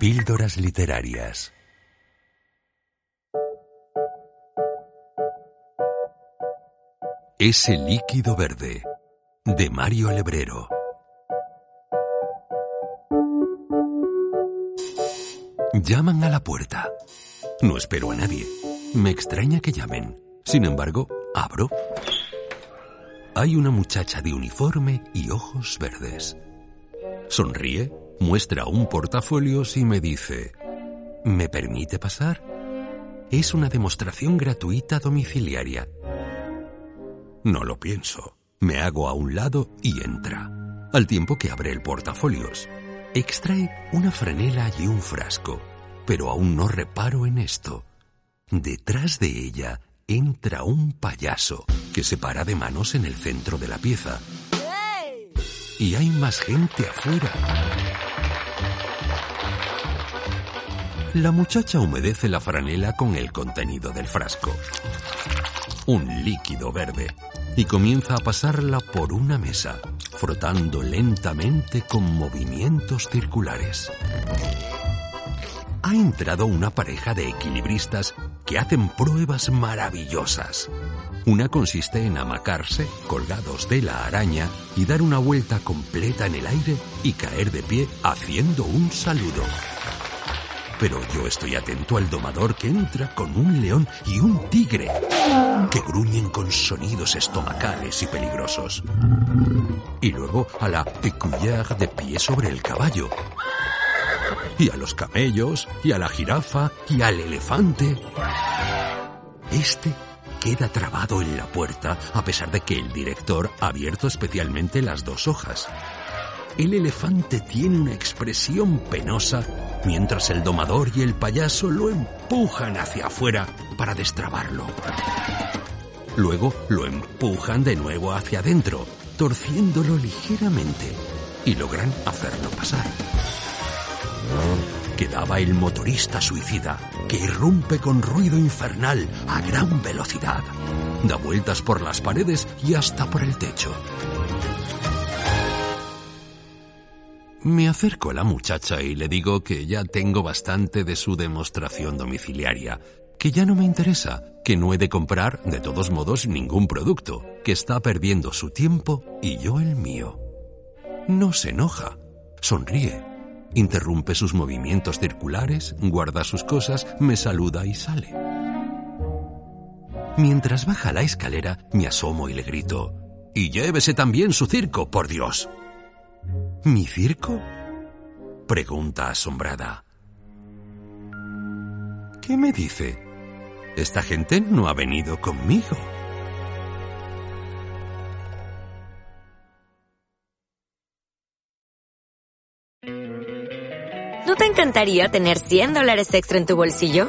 Píldoras literarias. Ese líquido verde. De Mario Lebrero. Llaman a la puerta. No espero a nadie. Me extraña que llamen. Sin embargo, abro. Hay una muchacha de uniforme y ojos verdes. Sonríe muestra un portafolio y me dice, ¿me permite pasar? Es una demostración gratuita domiciliaria. No lo pienso. Me hago a un lado y entra. Al tiempo que abre el portafolios. Extrae una franela y un frasco. Pero aún no reparo en esto. Detrás de ella entra un payaso que se para de manos en el centro de la pieza. Y hay más gente afuera. La muchacha humedece la franela con el contenido del frasco, un líquido verde, y comienza a pasarla por una mesa, frotando lentamente con movimientos circulares. Ha entrado una pareja de equilibristas que hacen pruebas maravillosas. Una consiste en amacarse, colgados de la araña, y dar una vuelta completa en el aire y caer de pie haciendo un saludo. Pero yo estoy atento al domador que entra con un león y un tigre, que gruñen con sonidos estomacales y peligrosos. Y luego a la écuyère de pie sobre el caballo. Y a los camellos, y a la jirafa, y al elefante. Este queda trabado en la puerta a pesar de que el director ha abierto especialmente las dos hojas. El elefante tiene una expresión penosa mientras el domador y el payaso lo empujan hacia afuera para destrabarlo. Luego lo empujan de nuevo hacia adentro, torciéndolo ligeramente, y logran hacerlo pasar. Quedaba el motorista suicida, que irrumpe con ruido infernal a gran velocidad. Da vueltas por las paredes y hasta por el techo. Me acerco a la muchacha y le digo que ya tengo bastante de su demostración domiciliaria, que ya no me interesa, que no he de comprar, de todos modos, ningún producto, que está perdiendo su tiempo y yo el mío. No se enoja, sonríe, interrumpe sus movimientos circulares, guarda sus cosas, me saluda y sale. Mientras baja la escalera, me asomo y le grito, y llévese también su circo, por Dios. ¿Mi circo? Pregunta asombrada. ¿Qué me dice? Esta gente no ha venido conmigo. ¿No te encantaría tener 100 dólares extra en tu bolsillo?